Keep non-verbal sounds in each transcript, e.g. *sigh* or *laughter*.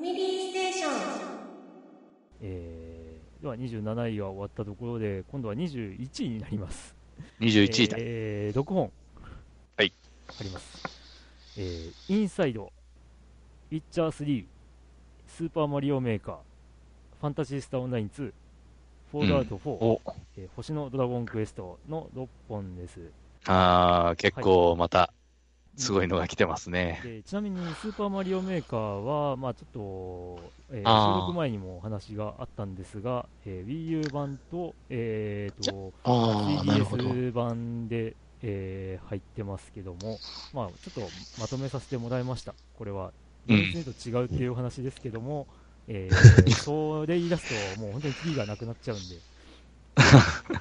ァミリーステーションえー、では27位が終わったところで、今度は21位になります。21位だ。えー、6本。はい。あります。えー、インサイド、ウィッチャー3、スーパーマリオメーカー、ファンタジースターオンライン2、フォールアウト4、おえー星のドラゴンクエストの6本です。あー、結構また、すごいのが来てますね。でちなみにスーパーマリオメーカーは、まあ、ちょっと、えー収録前にもお話があったんですが、えー Wii U 版と,、えーとああ、なるほど。3DS 版で、えー入ってますけども、まあ、ちょっとまとめさせてもらいました。これは、うん厳密と違うっていうお話ですけども、えー *laughs* それ言い出すと、もう本当にキリがなくなっちゃうんで、*laughs*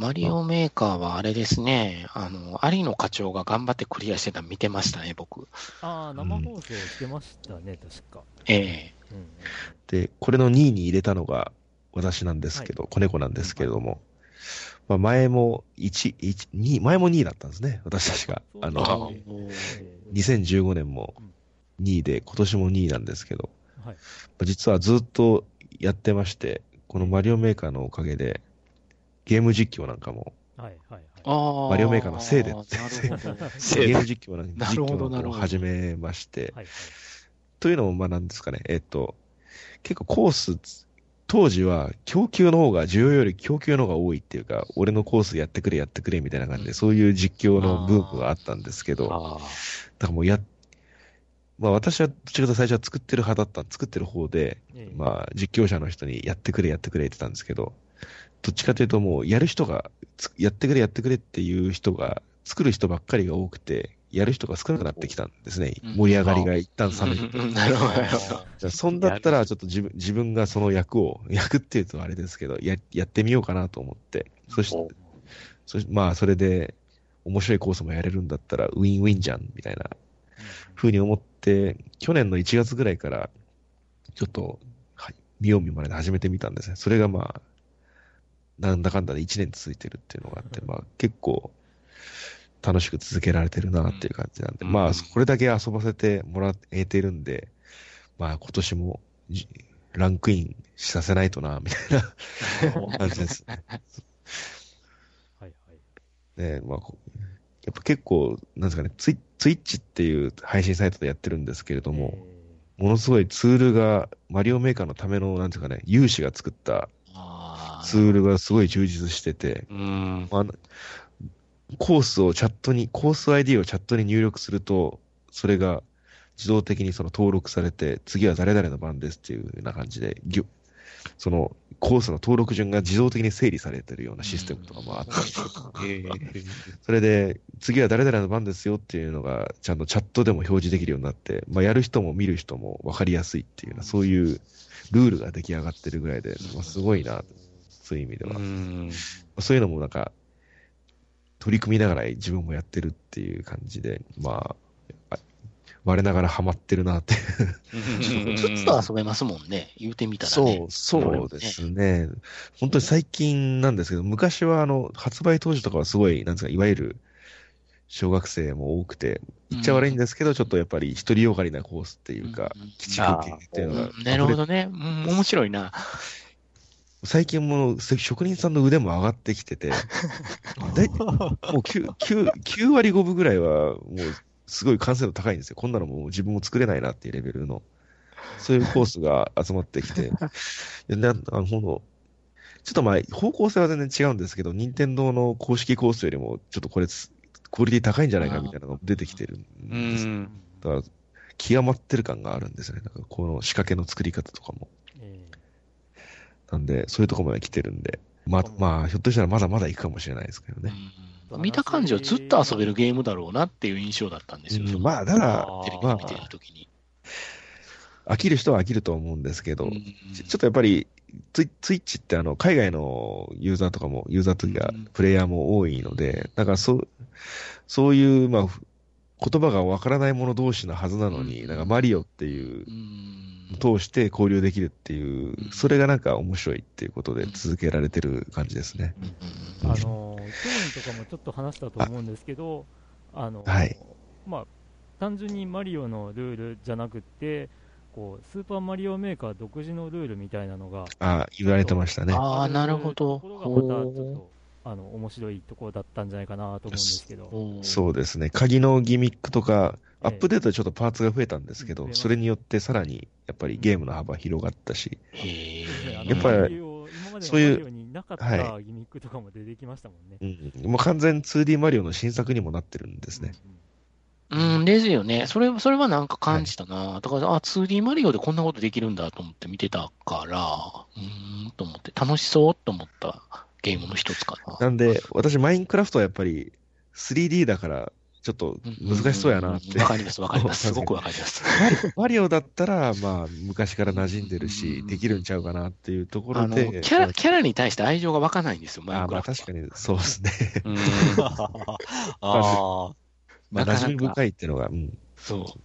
マリオメーカーはあれですね、あの、有野課長が頑張ってクリアしてたの見てましたね、僕。ああ、生放送してましたね、確か。ええ。うんで、これの2位に入れたのが私なんですけど、子猫なんですけれども、まあ、前も1、1、2、前も2位だったんですね、私たちが。あの、そうですね。えー2015年も2位で、今年も2位なんですけど、はい。まあ実はずっとやってまして、このマリオメーカーのおかげで、ゲーム実況なんかも、はいはいはい。ああ。マリオメーカーのせいで。*laughs* ゲーム実況なんなるほど実況なんかを始めまして、はいはいというのも、まあなんですかね、えっと、結構コース、当時は供給の方が、需要より供給の方が多いっていうか、俺のコースやってくれやってくれみたいな感じで、そういう実況のブームがあったんですけど、だあからもうや、まあ私はどちらかというと最初は作ってる派だった、作ってる方で、ええ。まあ実況者の人にやってくれやってくれって言ってたんですけど、どっちかというともうやる人が、つやってくれやってくれっていう人が、作る人ばっかりが多くて、やる人が少なくなってきたんですね。うん盛り上がりが一旦冷めて。うんなるほど。じゃあ、そんだったら、ちょっと自分、自分がその役を、役っていうとあれですけど、や、やってみようかなと思って、そして、そしまあ、それで、面白いコースもやれるんだったら、ウィンウィンじゃん、みたいな、ふうに思って、去年の1月ぐらいから、ちょっと、はい、見よう見まねで始めてみたんですね。それがまあ、なんだかんだで1年続いてるっていうのがあって、まあ、結構、楽しく続けられてるなっていう感じなんで、うんまあ、これだけ遊ばせてもらえてるんで、まあ、今年もじランクインさせないとな、みたいな感じですね。はいはい。ねまあ、こやっぱ結構、なんですかね、ツイツイッチっていう配信サイトでやってるんですけれども、ものすごいツールが、マリオメーカーのための、なんていうかね、有志が作ったあツールがすごい充実してて、ーうん。あのコースをチャットに、コース ID をチャットに入力すると、それが自動的にその登録されて、次は誰々の番ですっていうような感じで、ぎょそのコースの登録順が自動的に整理されてるようなシステムとかもあったりそれで、次は誰々の番ですよっていうのが、ちゃんとチャットでも表示できるようになって、まあ、やる人も見る人も分かりやすいっていうような、そういうルールが出来上がってるぐらいで、まあ、すごいな、そういう意味では。うん。そういうのもなんか、取り組みながら自分もやってるっていう感じで、まあ、あ我ながらハマってるなって。ずっと遊べますもんね。言うてみたらね。そう、そうですね。本当に最近なんですけど、昔はあの、発売当時とかはすごい、なんですか、いわゆる、小学生も多くて、言っちゃ悪いんですけど、ちょっとやっぱり独りよがりなコースっていうか、うん基地空系っていうのがうんなるほどね。うん面白いな。最近もう職人さんの腕も上がってきてて、*laughs* だいもう 9, 9, 9割5分ぐらいはもうすごい完成度高いんですよ。こんなのもう自分も作れないなっていうレベルの、そういうコースが集まってきて、なあのちょっとまあ方向性は全然違うんですけど、任天堂の公式コースよりもちょっとこれクオリティ高いんじゃないかみたいなのが出てきてるんうです。ん。だから極まってる感があるんですよね。なんかこの仕掛けの作り方とかも。えなんで、そういうとこまで来てるんで、ま、まあ、ひょっとしたらまだまだ行くかもしれないですけどね。うん見た感じはずっと遊べるゲームだろうなっていう印象だったんですよ。うんまあ、ただ、テレビま見てるときに。あ、飽きる人は飽きると思うんですけど、うんちちょっとやっぱり、ツイツイッチってあの、海外のユーザーとかも、ユーザーというかうん、プレイヤーも多いので、だからそう、そういう、まあ、ふ言葉がわからない者同士のはずなのに、うんなんかマリオっていうう、ん通して交流できるっていううん、それがなんか面白いっていうことで続けられてる感じですね。あのー去年とかもちょっと話したと思うんですけど、あのーはいまあ、単純にマリオのルールじゃなくって、こう、スーパーマリオメーカー独自のルールみたいなのが、あ言われてましたね。ああ、なるほど。ところがまたちょっと、あの、面白いところだったんじゃないかなと思うんですけど。そうですね。鍵のギミックとか、ええアップデートでちょっとパーツが増えたんですけど、えそれによってさらに、やっぱりゲームの幅広がったし、やっぱりマリオ今までのそういうなかったはギミックとかも出てきましたもんね。うん、もう完全 2D マリオの新作にもなってるんですね。うん、ですよね。それ、それはなんか感じたな。だから、あ、2D マリオでこんなことできるんだと思って見てたから、うーん、と思って、楽しそうと思ったゲームの一つかな。なんで、私、マインクラフトはやっぱり 3D だから、ちょっと難しそうやなって。わかります、わかります。*laughs* すごくわかります。マリオだったら、まあ、昔から馴染んでるしう、んできるんちゃうかなっていうとこあの、ろで、キャラ、キャラに対して愛情が湧かないんですよ、マイあンクラフトは。まあ確かにそうですね。うん。あ *laughs* まあ、馴染み深いっていうのが、うん、そう。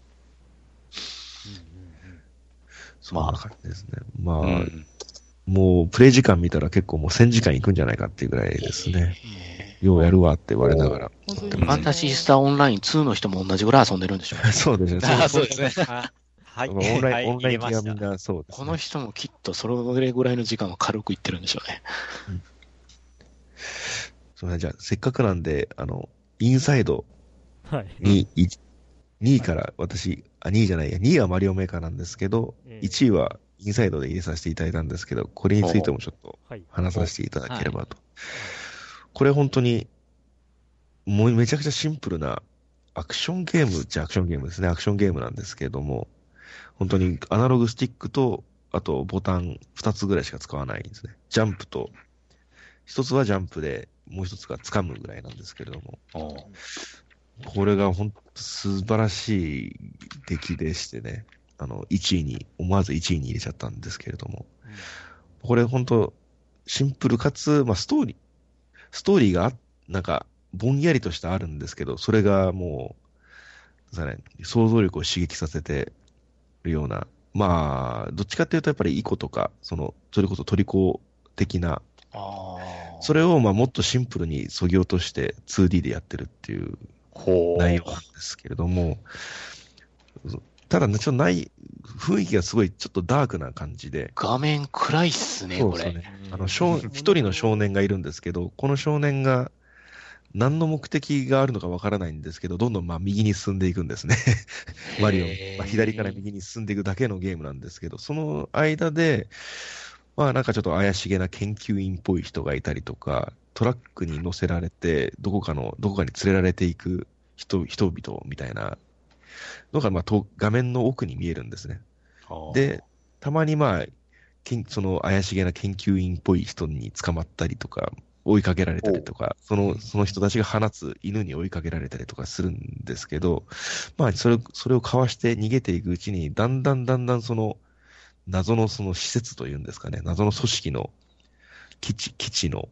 そんな感じですね。まあ、うんもう、プレイ時間見たら結構もう1000時間いくんじゃないかっていうぐらいですね。ようやるわって言われながら。ファンタジースターオンライン2の人も同じぐらい遊んでるんでしょうね。*laughs* そうですね。あ、そうですね。はい。オンライン、はいオンライン入れました気がみんなそうです、ね。この人もきっとそれぐらいの時間は軽くいってるんでしょうね。そうね、じゃあ、せっかくなんで、あの、インサイドはい。に、い2位から私、あ、2位じゃないや、2位はマリオメーカーなんですけど、ええ1位はインサイドで入れさせていただいたんですけど、これについてもちょっとはい。話させていただければと。これ本当に、もうめちゃくちゃシンプルなアクションゲームっちゃアクションゲームですね。アクションゲームなんですけれども、本当にアナログスティックと、あとボタン2つぐらいしか使わないんですね。ジャンプと、一つはジャンプで、もう一つが掴むぐらいなんですけれども、これが本当素晴らしい出来でしてね、あの、1位に、思わず1位に入れちゃったんですけれども、これ本当シンプルかつ、まあ、ストーリー、ストーリーがあ、なんか、ぼんやりとしてあるんですけど、それがもう、ね、想像力を刺激させてるような、まあ、どっちかっていうとやっぱりイコとか、その、それこそトリコ的な。それをまあもっとシンプルに削ぎ落として 2D でやってるっていう。内容なんですけれども、ただね、ちょっとない、雰囲気がすごいちょっとダークな感じで、画面暗いっすね、これ。そうですよね。あの、少一人の少年がいるんですけど、この少年が何の目的があるのかわからないんですけど、どんどんまあ右に進んでいくんですね。マリオ、まあ、左から右に進んでいくだけのゲームなんですけど、その間で、まあなんかちょっと怪しげな研究員っぽい人がいたりとか、トラックに乗せられて、どこかの、どこかに連れられていく人、人々みたいなのが、まあと画面の奥に見えるんですね。で、たまにまあ、けんその怪しげな研究員っぽい人に捕まったりとか、追いかけられたりとか、その、その人たちが放つ犬に追いかけられたりとかするんですけど、まあ、それ、それをかわして逃げていくうちに、だんだんだんだんその、謎のその施設というんですかね、謎の組織の基地、基地の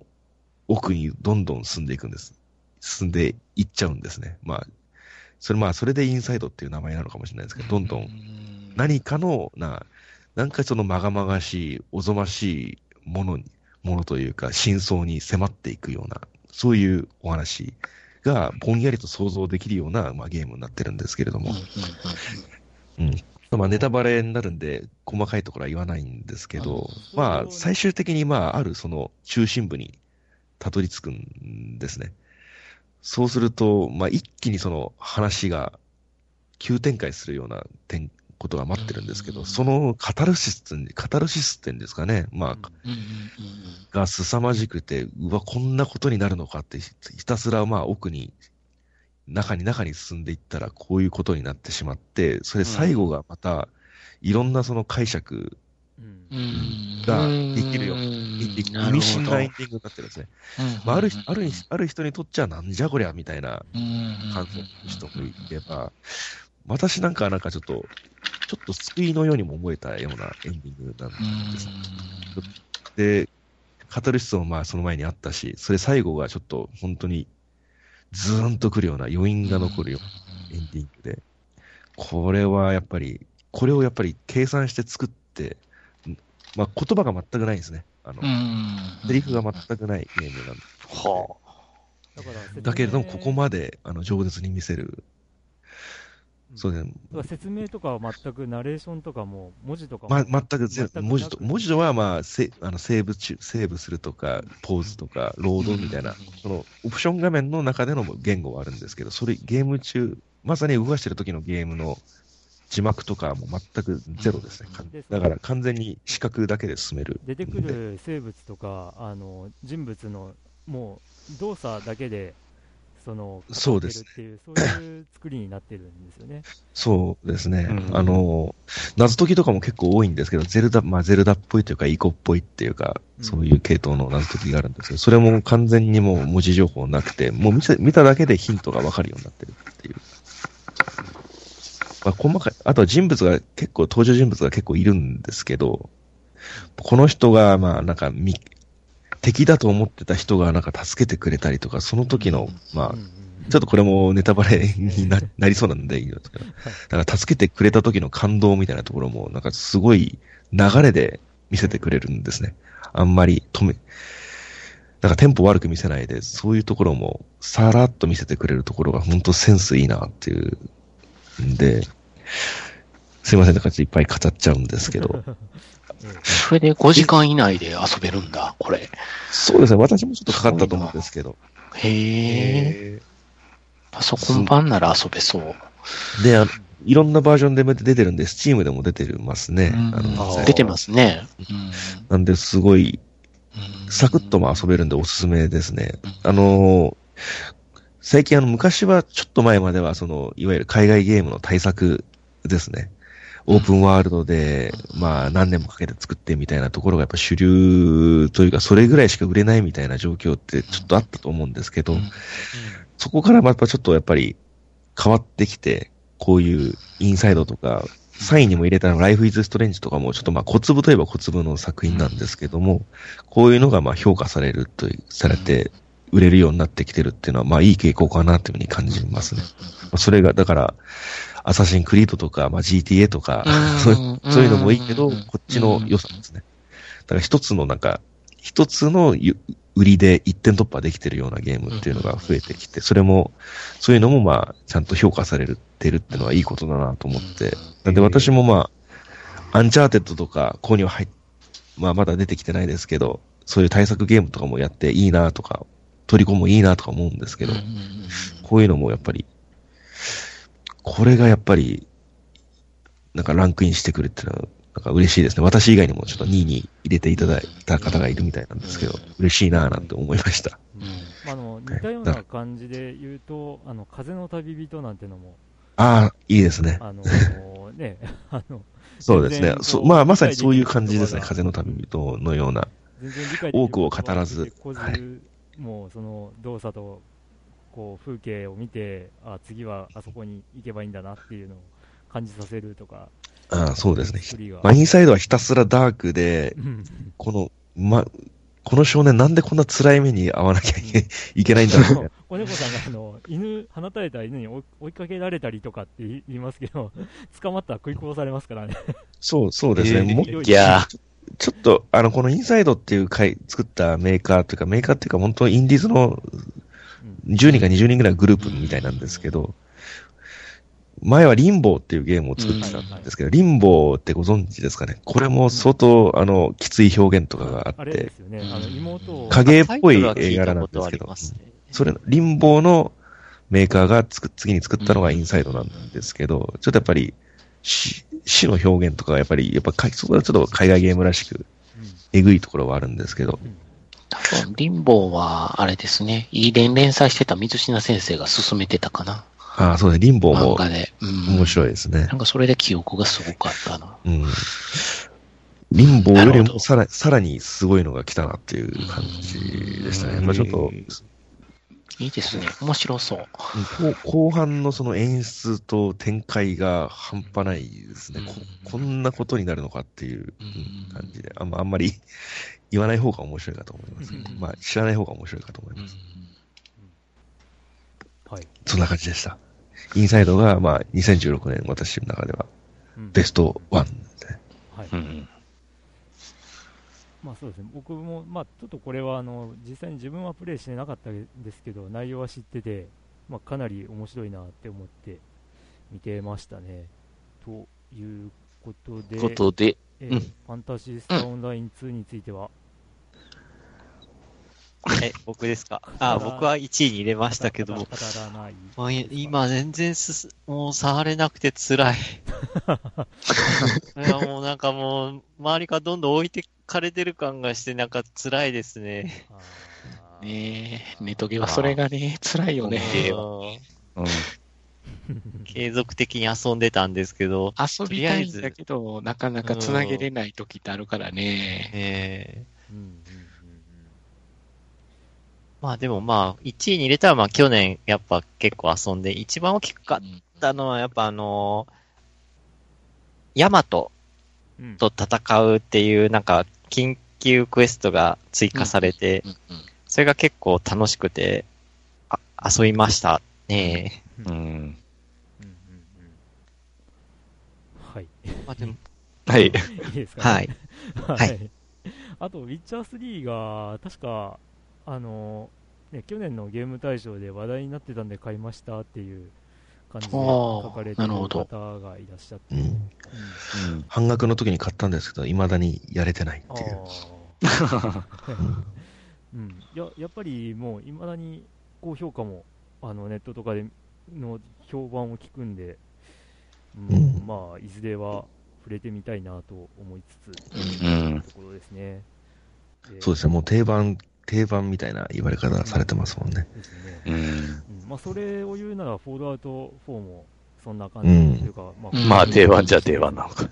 奥にどんどん進んでいくんです。進んでいっちゃうんですね。まあ、それまあ、それでインサイドっていう名前なのかもしれないですけど、どんどん。何かの、な、なんかそのまがまがしい、おぞましいものに、ものというか、真相に迫っていくような、そういうお話がぼんやりと想像できるような、まあ、ゲームになってるんですけれども、まあ、ネタバレになるんで、細かいところは言わないんですけど、うん。まあ、最終的に、まあ、あるその中心部にたどり着くんですね。そうすると、まあ、一気にその話が急展開するような点、ことが待ってるんですけど、うん。そのカタルシスって、カタルシスってんですかね。まあ、が凄まじくて、うわ、こんなことになるのかって、ひひたすらまあ奥に、中に中に進んでいったらこういうことになってしまって、それ最後がまた、いろんなその解釈うんができるよ意味深なエンディングになってるんですね。まあ、ある人あるある人にとっちゃなんじゃこりゃみたいな感想の人もいれば、私なんかはなんかちょっと、ちょっと救いのようにも思えたようなエンディングなんです。で、カタルシスもまあその前にあったし、それ最後がちょっと本当にズーンとくるような余韻が残るようなエンディングで、これはやっぱり、これをやっぱり計算して作って、まあ言葉が全くないんですね。あの、セリフが全くないゲームなんです。はだからだけれども、ここまであの饒舌に見せるそうですね。だから説明とかは全くナレーションとかも文字とかも、ま、全く全くなく文字と、文字とはまあ、せあのセーブ中、セーブするとか、ポーズとか、ロードみたいな、そのオプション画面の中での言語はあるんですけど、それゲーム中、まさに動かしてる時のゲームの字幕とかはもう全くゼロですね。すだから完全に視覚だけで進める。出てくる生物とかあの人物のもう動作だけでそのそうです語ってるっていうそういう作りになってるんですよね。そうですね。うんあの、謎解きとかも結構多いんですけど、ゼルダ、まあゼルダっぽいというか、イコっぽいっていうか、うんそういう系統の謎解きがあるんですけど、それも完全にもう文字情報なくて、もう見た見ただけでヒントがわかるようになってるっていう。まあ細かい、あとは人物が結構、登場人物が結構いるんですけど、この人が、まあなんかみ、敵だと思ってた人がなんか助けてくれたりとか、その時の、まあちょっとこれもネタバレにななりそうなんでい。いんですけど、だから助けてくれた時の感動みたいなところも、なんかすごい流れで見せてくれるんですね。あんまり止め、なんかテンポ悪く見せないで、そういうところもさらっと見せてくれるところが本当センスいいなっていうんで、すいません、なんかいっぱい語っちゃうんですけど、それで5時間以内で遊べるんだ、これ。そうですね、私もちょっとかかったと思うんですけど、へえ。パソコン版なら遊べそう。で、あのいろんなバージョンで出てるんで、スチームでも出てますね。出てますね。なんで、すごい、うんサクッとも遊べるんでおすすめですね。うんあのー最近あの、昔は、ちょっと前までは、その、いわゆる海外ゲームの対策ですね。オープンワールドで、まあ、何年もかけて作ってみたいなところがやっぱ主流というか、それぐらいしか売れないみたいな状況ってちょっとあったと思うんですけど、うん。そこからまたちょっとやっぱり変わってきて、こういうインサイドとか、サインにも入れたのライフイズストレンジとかもちょっとまあ小粒といえば小粒の作品なんですけども、こういうのがまあ評価されるという、されて売れるようになってきてるっていうのはまあいい傾向かなというふうに感じますね。まあそれが、だから、アサシンクリードとか、まあ GTA とか、そういうそういうのもいいけど、うん。こっちの良さですね。だから一つのなんか、一つの売りで一点突破できてるようなゲームっていうのが増えてきて、それも、そういうのもまあ、ちゃんと評価されてるっていうのはいいことだなと思って。なんで私もまあ、アンチャーテッドとか、ここには入っ、まあまだ出てきてないですけど、そういう大作ゲームとかもやっていいなとか、取り込むもいいなとか思うんですけど、こういうのもやっぱり、これがやっぱり、なんかランクインしてくるっていうのは、なんか嬉しいですね。私以外にもちょっと2位に入れていただいた方がいるみたいなんですけど、嬉しいなぁなんて思いました。まあ、あの似たような感じで言うと、あの風の旅人なんてのも、ああ、いいですね。あの *laughs* ね、あのそうですねそまあまさにそういう感じですね。風の旅人のような。全然理解できる多くを語らずはいもうその動作とこう風景を見て、あ次はあそこに行けばいいんだなっていうのを感じさせるとか、ああ、そうですね。まあ、インサイドはひたすらダークでう、んこの、ま、この少年なんでこんな辛い目に遭わなきゃいけないんだろうみたいな。*laughs* 子猫さんがあの犬、放たれた犬に追い追いかけられたりとかって言いますけど、捕まったら食い殺されますからね。そう、そうですね。えーもいいやーちょっと、あの、このインサイドっていう回、作ったメーカーというか、メーカーっていうか、本当インディーズのうん。10人か20人ぐらいのグループみたいなんですけど、前はリンボーっていうゲームを作ってたんですけど、リンボーってご存知ですかね？これも相当、あの、きつい表現とかがあって、影っぽいタイトルは聞映画いたなんですけど。それ、リンボーのメーカーがつく次に作ったのがインサイドなんですけど、ちょっとやっぱり、死死の表現とかがやっぱり、やっぱか、そこはちょっと海外ゲームらしく、えぐいところはあるんですけど、多分、リンボーは、あれですね、いい連連載してた水品先生が進めてたかな。ああ、そうですね、リンボーも漫画で。うん面白いですねな。んかそれで記憶がすごかったな。うん。リンボーよりもさらさらにすごいのが来たなっていう感じでしたね。やっぱちょっと、いいですね。面白そう。後後半のその演出と展開が半端ないですね。ここんなことになるのかっていううん感じで、あんまあんまり *laughs* 言わない方が面白いかと思いますけど、うんまあ知らない方が面白いかと思います。はいそんな感じでした。インサイドが、まあ2016年私の中ではうんベストワンで。はいうん。まあそうですね、僕も、まあ、ちょっとこれはあの実際に自分はプレイしてなかったんですけど、内容は知ってて、まあ、かなり面白いなって思って見てましたね。ということで、ことで、うんえーファンタジースタオンライン2については、え、僕ですか？あ、僕は1位に入れましたけど語、らない。まあい今全然すす、もう触れなくて辛い。いや、もうなんかもう、周りがどんどん置いてかれてる感がして、なんか辛いですね。ねえ、ネトゲはそれがね、辛いよね。うんうん。継続的に遊んでたんですけど、遊びたいんだけど、なかなか繋げれない時ってあるからね。えーうんうんうんまあでもまあ、1位に入れたらまあ去年やっぱ結構遊んで、一番大きかったのはやっぱあのーヤマトと戦うっていうなんか緊急クエストが追加されて、それが結構楽しくて、あ、遊びましたね。うん。うんうんうんはい。まあでも、はい。いいですか、はい。ははいあと、ウィッチャー3が、確か、あの、ね、去年のゲーム大賞で話題になってたんで買いましたっていう感じで書かれてるなるほど方がいらっしゃって。うん。うん半額の時に買ったんですけど、未だにやれてないっていう。うん、いややっぱりもう、いまだに高評価もあのネットとかでの評判を聞くんで、うんうんまあ、いずれは触れてみたいなと思いつつ、うんところですね。そうですね、もう定番、定番みたいな言われ方されてますもんね。ですね。うん。うんまあ、それを言うなら、フォールアウト4もそんな感じというか、まあうんまあ、定番じゃ定番なのか。ね、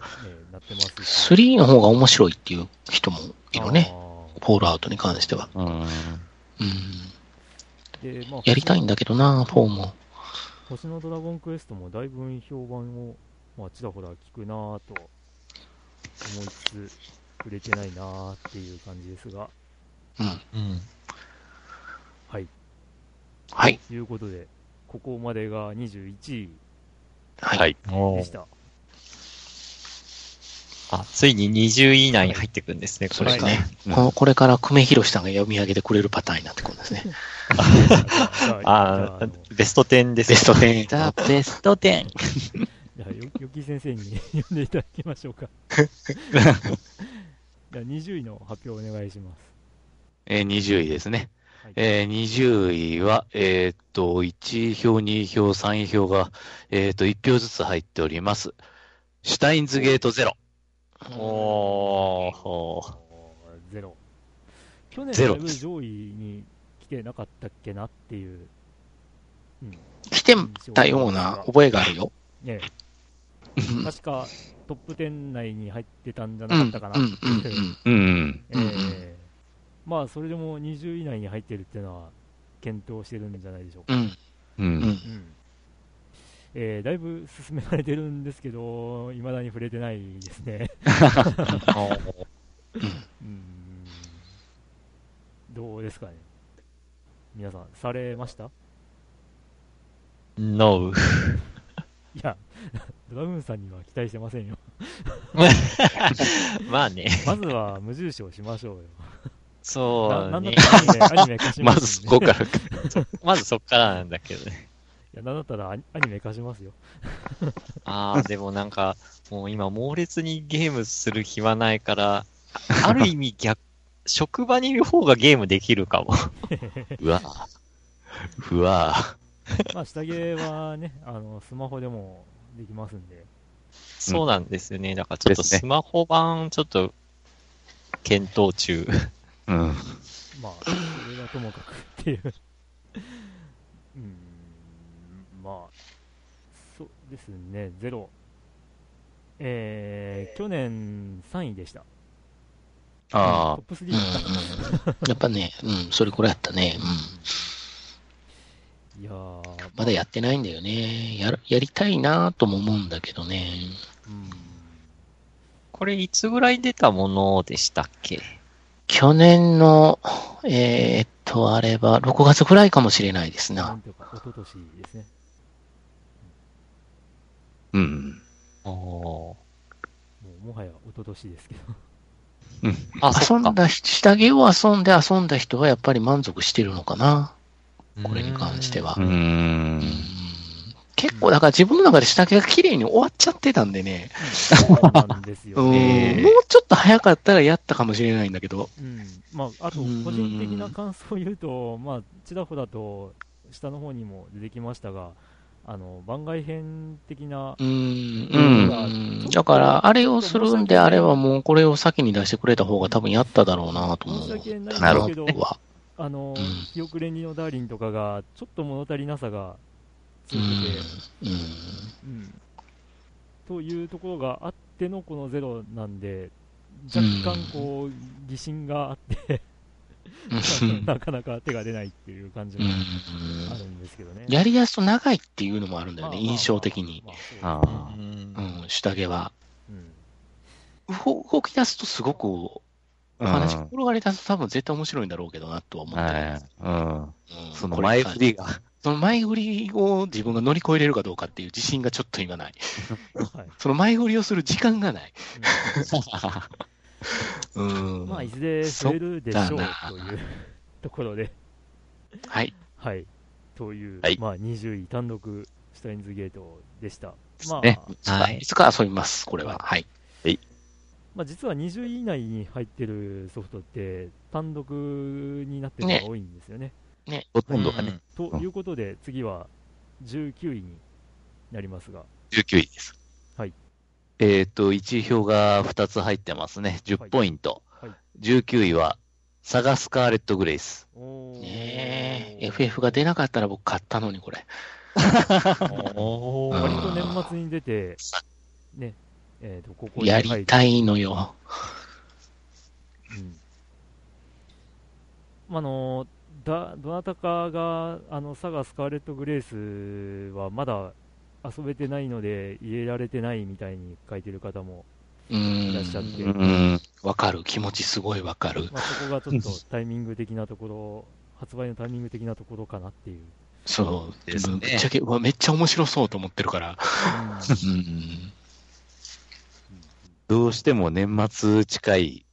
なってますし。3の方が面白いっていう人もいるね。あフォールアウトに関しては。うん。うん。ーでまあ、やりたいんだけどな、4も。星のドラゴンクエストもだいぶ評判を、まあ、ちらほら聞くなぁと思いつつ、触れてないなぁっていう感じですが、うん。うん。はい。はい。ということで、ここまでが21位はい。はい。でした。あ、ついに20位以内に入ってくるんですね、これね。それね。うんこのこれから久米宏さんが読み上げてくれるパターンになってくるんですね。*laughs* *laughs* あ、ベスト10です。ベスト10。ザ *laughs*・ ベスト10。じゃあよ、よき先生に読んでいただきましょうか。じゃあ、20位の発表お願いします。えー、20位ですね。はいえー、20位は、えーっと、1票、2票、3票が、えーっと、1票ずつ入っております。シュタインズゲートゼロ。おー、ゼロ。去年ゼロだいぶ上位に来てなかったっけなっていう。うん。来てたような覚えがあるよ。ねうん確かトップ10内に入ってたんじゃう。なんかったかなうん。う。うん。うん。うん。ええまあ、それでも20位以内に入ってるっていうのは、検討してるんじゃないでしょうか。うん。う。うんん。うんえーだいぶ進められてるんですけど、いまだに触れてないですね。うんどうですかね。皆さん、されました？*laughs* い No. や、ドラグーンさんには期待してませんよ。*laughs* まあね。まずは無印をしましょうよ。そうねアニメ、*laughs* アニメ貸しまますずんでそこから。*laughs* まずそっからなんだけどね。いや、なんだったらアニメ貸しますよ。ああ、でもなんか、もう今猛烈にゲームする暇ないから、ある意味逆、職場にいる方がゲームできるかも。うわうわまあ、下着はね、あの、スマホでもできますんで。そうなんですよね。だからちょっとスマホ版ちょっと検討中。うん。まあ、それはともかくっていう。うーん、まあ、そうですね、ゼロ。えー、去年3位でした。あトップ3だった。やっぱね、うん、それくらいやったね。うん。いやー、まだやってないんだよね。やる、やりたいなとも思うんだけどね。うん、これいつぐらい出たものでしたっけ？去年の、えーっと、あれば、6月くらいかもしれないですな。なんていうか、一昨年ですね。あ。うん。おーもう、もはや一昨年ですけど。あ、そっか。遊んだ人、下着を遊んで遊んだ人はやっぱり満足してるのかな。これに関してはう。うんん。結構、だから自分の中で下着が綺麗に終わっちゃってたんでね、そうなんですようん、ね。もうちょっと早かったらやったかもしれないんだけど、うん。まあ、あと、個人的な感想を言うと、まあ、ちらほらと、下の方にも出てきましたが、あの、番外編的なう、ん、ううんん。だから、あれをするんであれば、もうこれを先に出してくれた方が多分やっただろうなと思う。なるほど、は。あの、うん記憶連理のダーリンとかが、ちょっと物足りなさがつういて。うん。うんというところがあってのこのゼロなんで、若干こう、疑心があって、*laughs* なかなか手が出ないっていう感じもあるんですけどね。やりやすと長いっていうのもあるんだよね、印象的に。まああうん、下着は。うん動動き出すとすごく、おあ。話転がり出すと多分絶対面白いんだろうけどなとは思ってはい。ます。うん。うんその前振り。が。その前振りを自分が乗り越えれるかどうかっていう自信がちょっと今ない。はい *laughs* その前振りをする時間がない。*laughs* まあ、いずれ増えるでしょうというところで、はい。はい。という、はいまあ、20位単独シュタインズゲートでした。まあ、ねいつか、はいいつか遊びます、これは。はい。まあ、実は20位以内に入ってるソフトって単独になってるのが多いんですよね。ほとんどがね、ということで、次は19位になりますが、19位です。はい。えっと、1位票が2つ入ってますね。10ポイント。はい19位は、サガスカーレット・グレイス。ねえ、FF が出なかったら僕買ったのに、これ。お *laughs* 割と年末に出て、ね、えっ、と、ここにやりたいのよ。うんまああのだどなたかがあのサガスカーレット・グレースはまだ遊べてないので入れられてないみたいに書いてる方もういらっしゃっん。て、うん。わかる。気持ちすごいわかる。まあ、そこがちょっとタイミング的なところ、発売のタイミング的なところかなっていう。そう。ですねぶっちゃけ、うわめっちゃ面白そうと思ってるから。うん。どうしても年末近い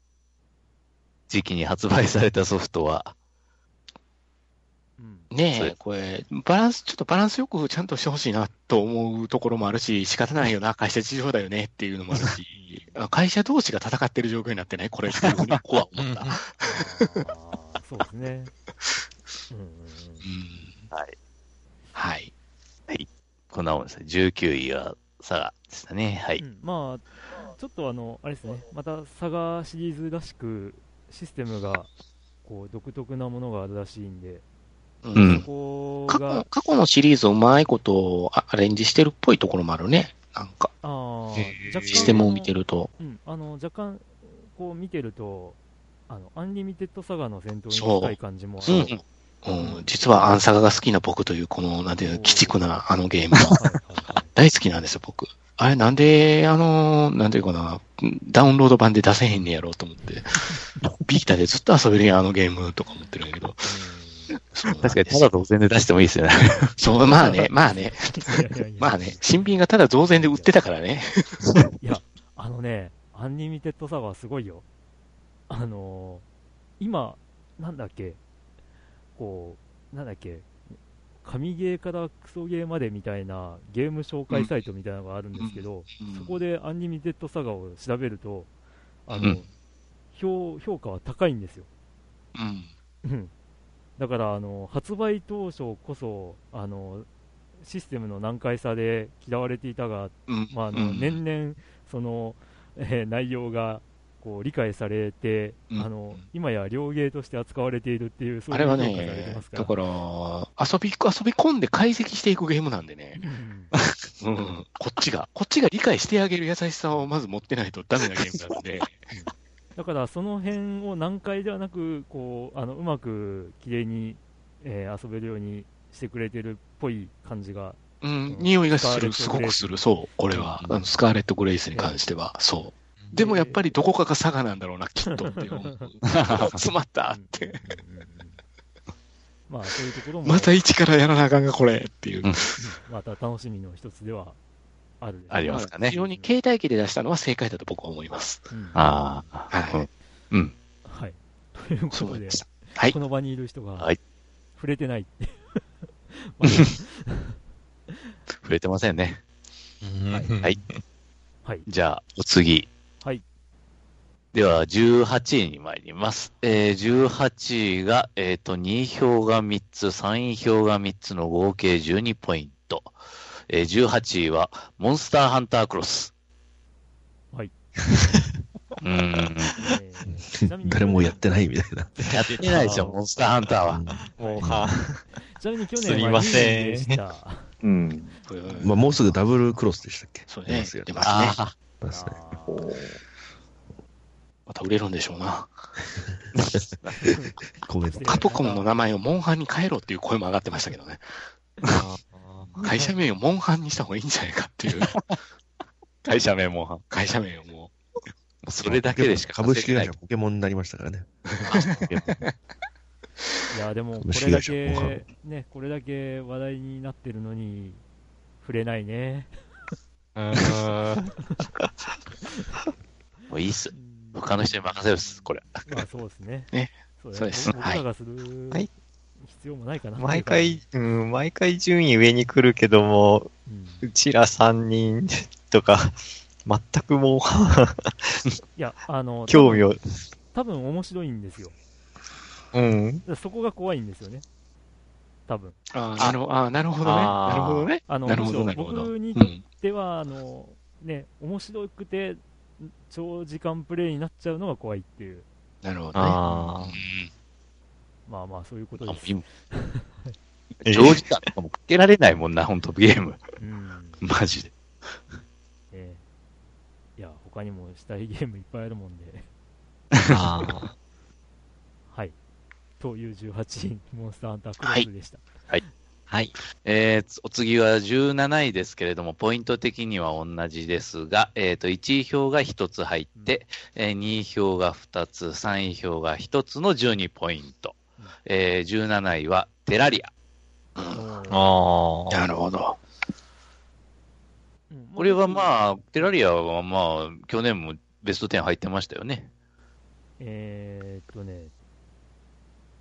時期に発売されたソフトは、ねえ、これ、バランス、ちょっとバランスよくちゃんとしてほしいなと思うところもあるし、仕方ないよな、会社事情だよねっていうのもあるし、*laughs* あ会社同士が戦ってる状況になってない？これっていうふうに、*laughs* ここは思った。そうですね。*laughs* うんうんうんうん。はい。はい。こんなもんですね。19位はサガでしたね。はい。うんまあ、ちょっとあの、あれですね、またサガシリーズらしく、システムがこう独特なものがあるらしいんで、ううん過去が、過去のシリーズをうまいことあアレンジしてるっぽいところもあるね。なんか、あシステムを見てると。うん、あの若干こう見てると、あのアンリミテッドサガの戦闘に近い感じもあうんる。うん、実はアンサガが好きな僕という、この、なんていうの、鬼畜なあのゲーム。*laughs* 大好きなんですよ、僕。あれなんで、あの、なんていうかな、ダウンロード版で出せへんねやろうと思って。ビータでずっと遊べるやん、あのゲームとか思ってるんやけど。そうなん確かに、ただ同然で出してもいいですよね。そう、まあね、まあね、いやいやいやまあね、新品がただ増税で売ってたからね。いや、あのね、アンリミテッドサガはすごいよ。あのー今、なんだっけ、こう、なんだっけ、神ゲーからクソゲーまでみたいなゲーム紹介サイトみたいなのがあるんですけど、そこでアンリミテッドサガを調べると、あの、うん評評価は高いんですよ。うん。うんだからあの発売当初こそあのシステムの難解さで嫌われていたが、うん。まあ、あのうん年々その、えー内容がこう理解されて、うんあの今や両ゲーとして扱われているっていうそうあれはいう評価されてねます、からだから、遊び、遊び込んで解析していくゲームなんでね。うんうん。こっちが、こっちが理解してあげる優しさをまず持ってないとダメなゲームなので。*laughs* だからその辺を難解ではなくこうあのうまく綺麗に、えー遊べるようにしてくれてるっぽい感じがうん、匂いがする、すごくする、そう、これは。うん。あのスカーレット・グレイスに関しては、そう。でもやっぱりどこかが佐賀なんだろうな、きっと。って。思う。詰まったって。まあそういうところもまた一からやらなあかん。が、これっていう。うん。また楽しみの一つではあるでしょうありますかね非常に携帯機で出したのは正解だと僕は思います。うんああ、はいうん。うん。はい。ということで。はいこ。の場にいる人がはい触れてないって。*laughs* ま触れてませんね。うんはい。はい。じゃあ、お次。はい。では、18位に参ります。えー、18位が、えっ、と、2票が3つ、3票が3つの合計12ポイント。えー、18位は、モンスターハンタークロス。はい。*laughs* うーん。誰もやってないみたいな。やってないですよ、モンスターハンターは。もうは、*laughs* ちなみに去すみ年は2ません。うん。まあ、もうすぐダブルクロスでしたっけ？そうね出ますよ出ますねあ出ますねまた売れるんでしょうな。*laughs* カプコンの名前をモンハンに変えろっていう声も上がってましたけどね。会社名をモンハンにした方がいいんじゃないかっていう。*laughs* 会社名も、会社名をもそれだけでしか株式会社ポケモンになりましたからね。*laughs* いや、でも、これだけ、ね、これだけ話題になってるのに、触れないね。うん。*laughs* もういいっす。他の人に任せるっす、これ。まあ、そうですね。ねそうそうです僕らがするはい必要もないかな。毎回、うん、毎回順位上に来るけども、うん。うちら3人とか、全くもう、いや、あの、興味を、多分面白いんですよ。うん。そこが怖いんですよね。多分。う、あーなるほどあーなるほどね。なるほどね。あの。僕にとっうん。ては、あの、ね、面白くて、長時間プレイになっちゃうのが怖いっていう。なるほどね。あまあまあ、そういうことです。あ今長時間とかもかけられないもんな、ほんとゲーム。うん。マジで。ええいや、他にもしたいゲームいっぱいあるもんで。あ。あはい。という18位、モンスターハンタークロスでした。あ。はい。えーつお次は17位ですけれども、ポイント的には同じですが、えっ、と、1位票が1つ入って、えー2位票が2つ、3位票が1つの12ポイント。うんえー17位はテラリア。うんああ。なるほど。うんこれはまあ、テラリアはまあ、去年もベスト10入ってましたよね。えーっとね、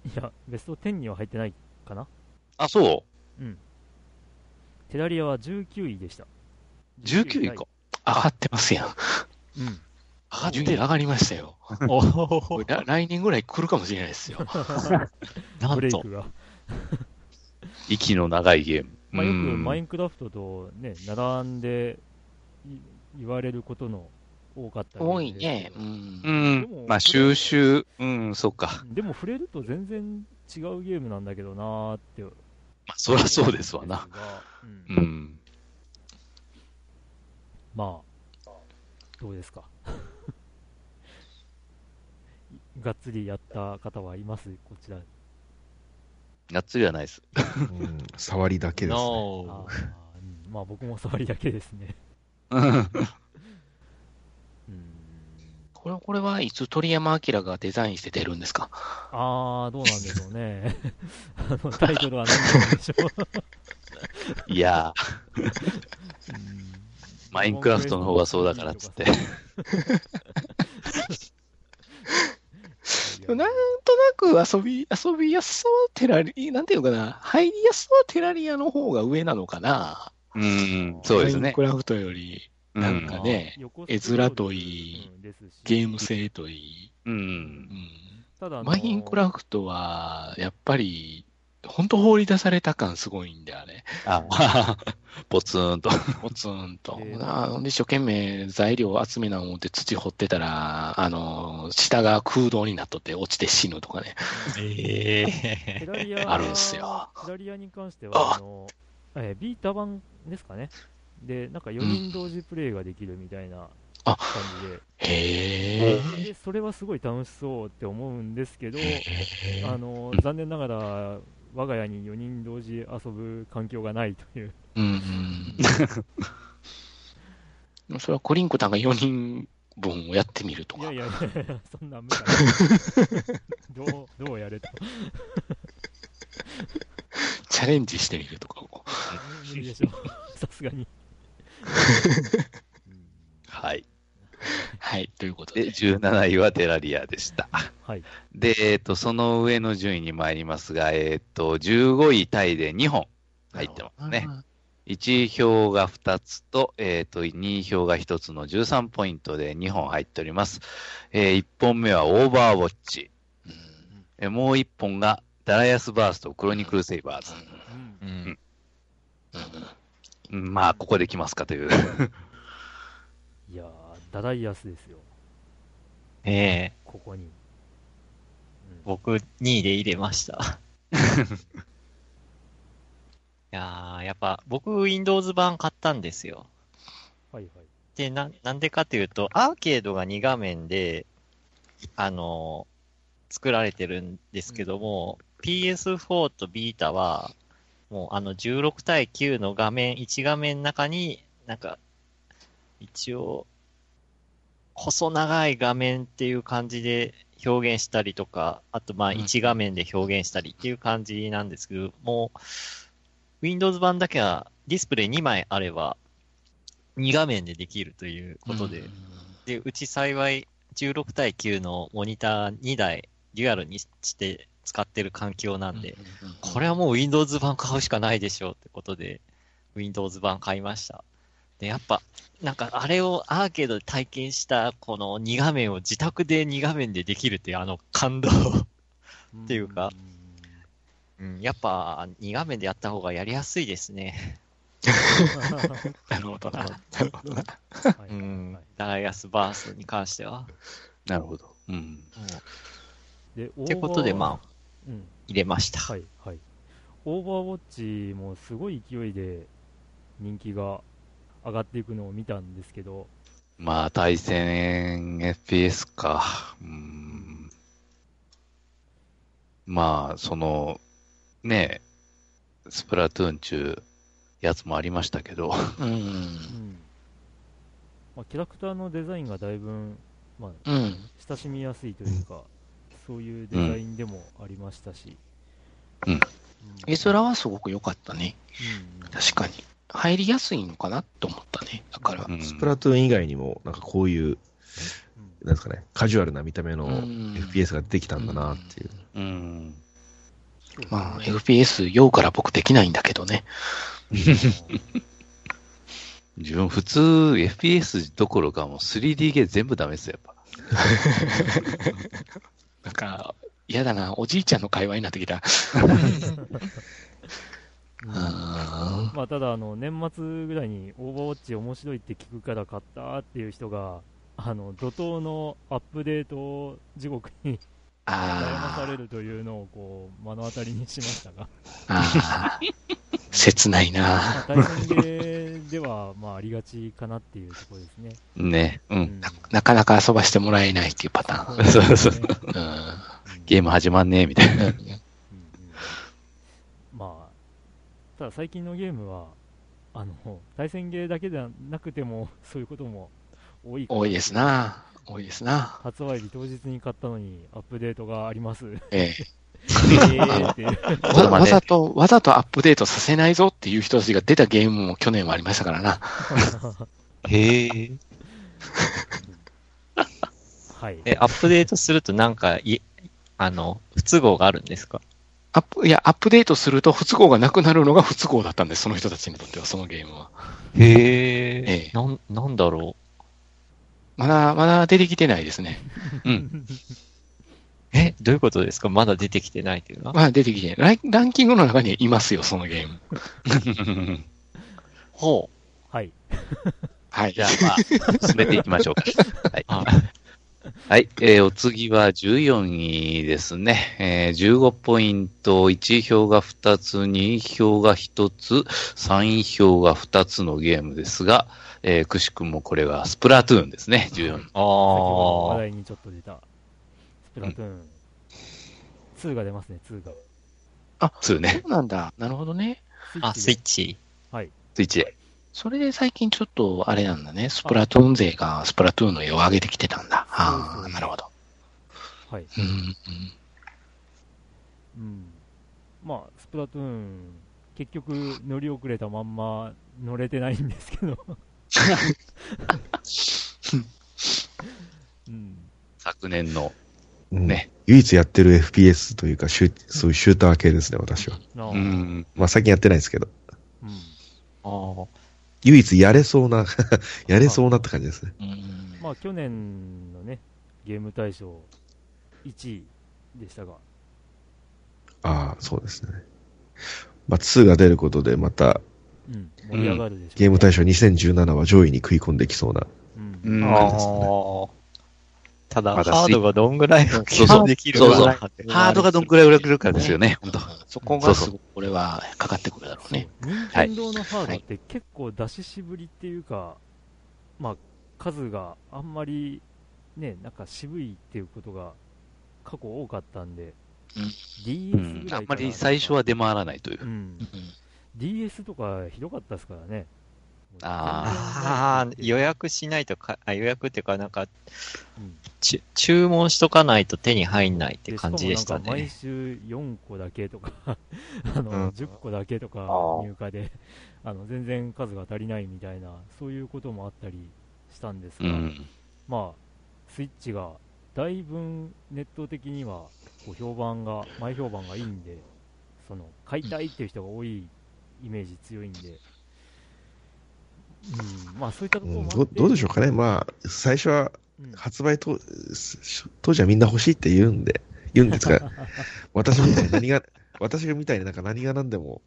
いや、ベスト10には入ってないかなあ、そう？うん。テラリアは19位でした。19位か。上がってますやん。うん。上がって上がりましたよ。*laughs* 来年ぐらい来るかもしれないですよ。*laughs* なんと。*laughs* 息の長いゲーム。まあ、よくうんマインクラフトとね、並んでい言われることの多かった多いね。うん。まあ、収集、うん、そっか。でも触れると全然違うゲームなんだけどなーって。まあ、そりゃそうですわな。。うんうん。まあ、どうですか？がっつりやった方はいます？こちら。がっつりはないです。うん触りだけですね。あ No. ーうんまあ僕も触りだけですね。これ、これはいつ鳥山明がデザインして出るんですか？あー、どうなんでしょうね。*laughs* あの、タイトルは何なんでしょう。いやー、うんマインクラフトの方がそうだからっつって。*laughs* なんとなく遊び、遊びやすさはテラリ、なんていうのかな、入りやすさはテラリアの方が上なのかな。うん、そうですねマインク。ラフトより、うなんかん。ね横絵面といいゲーム性といい。う。うんんただマインクラフトは、やっぱり、本当放り出された感すごいんだよね。あ、*laughs* ポツンと。*laughs* ポツンと。一生懸命材料集めな思って土掘ってたら、あの、下が空洞になっとって落ちて死ぬとかね。えテえラリアあるんすよテラリアに関しては、あの、えービータ版ですかね。で、なんか4人同時プレイができるみたいなあ感じで、へえ。で、それはすごい楽しそうって思うんですけど、あの、残念ながら、我が家に4人同時遊ぶ環境がないという。うんうん。*laughs* それはコリンコタンが4人分をやってみるとか。いやいやいや、*laughs* そんな無理だ *laughs* どう、どうやれと。チャレンジしてみるとかも。無理でしょ。さすがに。うんはい。はい、ということで、で。17位はテラリアでした。はい。で、えっと、その上の順位に参りますが、えっと、15位タイで2本入ってますね。1票が2つと、えっ、と、2票が1つの13ポイントで2本入っております。え1本目はオーバーウォッチ。うんえーもう1本がダラヤスバースト、クロニクルセイバーズ。うんうん。まあ、ここで来ますかという。いやー、ダダイヤスですよ、ええここに。うん僕2位で入れました。*laughs* いやー、やっぱ僕 Windows 版買ったんですよ。はいはい。で、な、なんでかというと、アーケードが2画面で、あのー作られてるんですけども、PS4 とビータは、もうあの16対9の画面、1画面の中に、なんか、一応、細長い画面っていう感じで表現したりとか、あとまあうん。1画面で表現したりっていう感じなんですけど、もう、Windows 版だけはディスプレイ2枚あれば、2画面でできるということで、で、うち幸い16対9のモニター2台デュアルにして使ってる環境なんで、これはもう Windows 版買うしかないでしょうってことで、Windows 版買いました。で、やっぱ、なんかあれをアーケードで体験したこの2画面を自宅で2画面でできるっていうあの感動。っていうかうん、やっぱ2画面でやった方がやりやすいですね。*laughs* なるほどな。なるほどな。はいうんはい。ダイヤスバースに関しては。なるほど。うん。うんで、ってことで、まあ、あ、うん、入れました。はいはい。オーバーウォッチもすごい勢いで人気が上がっていくのを見たんですけど、まあ、対戦 FPS か。うん。まあ、その、ねえ、スプラトゥーン中、やつもありましたけど、うん。うんまあ、キャラクターのデザインがだいぶ、まあ、うん。親しみやすいというか、そういうデザインでもありましたし、うんうんはすごく良かったね。うん確かに。入りやすいのかなと思ったね。だから。うんスプラトゥーン以外にも、なんかこういう、うんなんですかね、カジュアルな見た目のうん FPS ができたんだなっていう。うん。そうですねまあ、FPS 用から僕できないんだけどね。*laughs* 自分普通 FPS どころかもう 3D ゲー全部ダメですよ、やっぱ。*laughs* なんか、嫌だな。おじいちゃんの会話になってきた。*laughs* うんあまあ、ただあの、年末ぐらいにオーバーウォッチ面白いって聞くから買ったっていう人が、あの怒涛のアップデート地獄に *laughs* 悩まさあれるというのをこう目の当たりにしましたが。切ないまなあ、。対戦ゲーではまあありがちかなっていうところですね。ね。う。うんんなかなか遊ばしてもらえないっていうパターン。そうそう。うんゲーム始まんねえ、みたいな。*laughs* うんうんまあ、ただ最近のゲームは、あの対戦ゲーだけではなくても、*laughs* そういうことも多い多いですな。多いですな。発売日当日に買ったのにアップデートがあります。ええ。*laughs* わわざと、わざとアップデートさせないぞっていう人たちが出たゲームも去年はありましたからな。*laughs* へえ。はい。え、アップデートするとなんか、い、あの、不都合があるんですか？アップ、いや、アップデートすると不都合がなくなるのが不都合だったんです、その人たちにとっては、そのゲームは。へええなん、なんだろまだ、まだ出てきてないですね。うん。う。え、どういうことですか？まだ出てきてないというのは？まだ出てきてない。ランランキングの中にいますよ、そのゲーム。*laughs* ほはい。はい。じゃあ、まあ、*laughs* 進めていきましょうか。はい。あ *laughs* はい。えーお次は14位ですね。えー15ポイント、1票が2つ、2票が1つ、3票が2つのゲームですが、えーくしくもこれはスプラトゥーンですね、14位。ああ。題にちょっと出た、スプラトゥーン。2が出ますね、2が。2ね。そうなんだ。なるほどね。あ、スイッチ。はい。スイッチで。それで最近ちょっと、あれなんだね。スプラトゥーン勢がスプラトゥーンの絵を上げてきてたんだ。ああ、なるほど。はい。うんうん。うん。まあ、スプラトゥーン、結局乗り遅れたまんま乗れてないんですけど。*laughs* うん。昨年の。うんね唯一やってる FPS というか、シュそういうシューター系ですね、私は。うん。まあ最近やってないですけど。うん。あああ。唯一やれそうな、*laughs* やれそうなって感じですね。うんまあ去年のね、ゲーム大賞1位でしたが、ああ、そうですね。まあ、2が出ることで、また、うん、盛り上がるでしょう、ねゲーム大賞2017は上位に食い込んできそうな。うんうんああ。ただ、まだハードがどんぐらいそうそう。できるか。ハードがどんくらい売れるかですよね、本当。そこがすごくこれはかかってくるだろうね。任天堂のハードって結構出し渋りっていうか、まあ、数があんまりね、なんか渋いっていうことが過去多かったんで、うん。DS うんぐらいからあんまり最初は出回らないという。う。ん、DS とかひどかったですからね。ああ、予約しないとか、あ予約っていうか、なんか、うん。ち注文しとかないと手に入んないってで感じでしたしかもなんか毎ね。週4個だけとか *laughs* あの、うん。10個だけとか入荷であの全然数が足りないみたいなそういうこともあったりしたんですが、うん。まあスイッチがだいぶネット的にはこう評判が前評判がいいんでその買いたいっていう人が多いイメージ強いんで、うん、まあそういったところうんもあってどどうでしょうかね。まあ、最初はうん発売当当時はみんな欲しいって言うんで、言うんですが、*laughs* 私みたいに何が、私がみたいになんか何が何でも、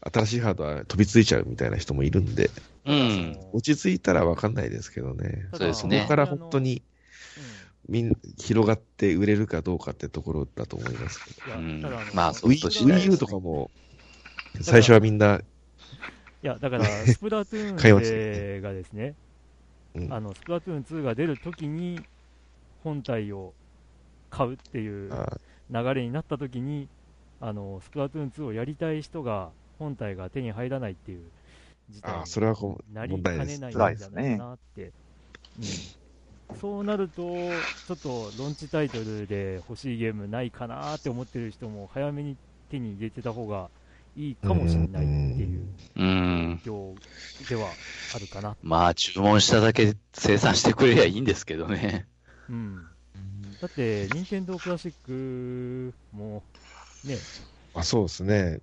新しいハードは飛びついちゃうみたいな人もいるんで、うん。落ち着いたらわかんないですけどね。そうですねここから本当にうんみん広がって売れるかどうかってところだと思いますけど。うんまあそう Wii と次第 Wii U とかも、最初はみんな、いや、だから、*laughs* スプラトゥーンしたよ2がですね、うんあの、スプラトゥーン2が出るときに、本体を買うっていうあ流れになったときに、あの、スプラトゥーン2をやりたい人が、本体が手に入らないっていう事態になり。かねないんじゃないかなって。うん、そうなると、ちょっとロンチタイトルで欲しいゲームないかなって思ってる人も、早めに手に入れてた方がいいかもしれないっていう。うん。状況ではあるかな。まあ、注文しただけ生産してくれりゃいいんですけどね。うん。だって、任天堂クラシックも、ね、あそうですね。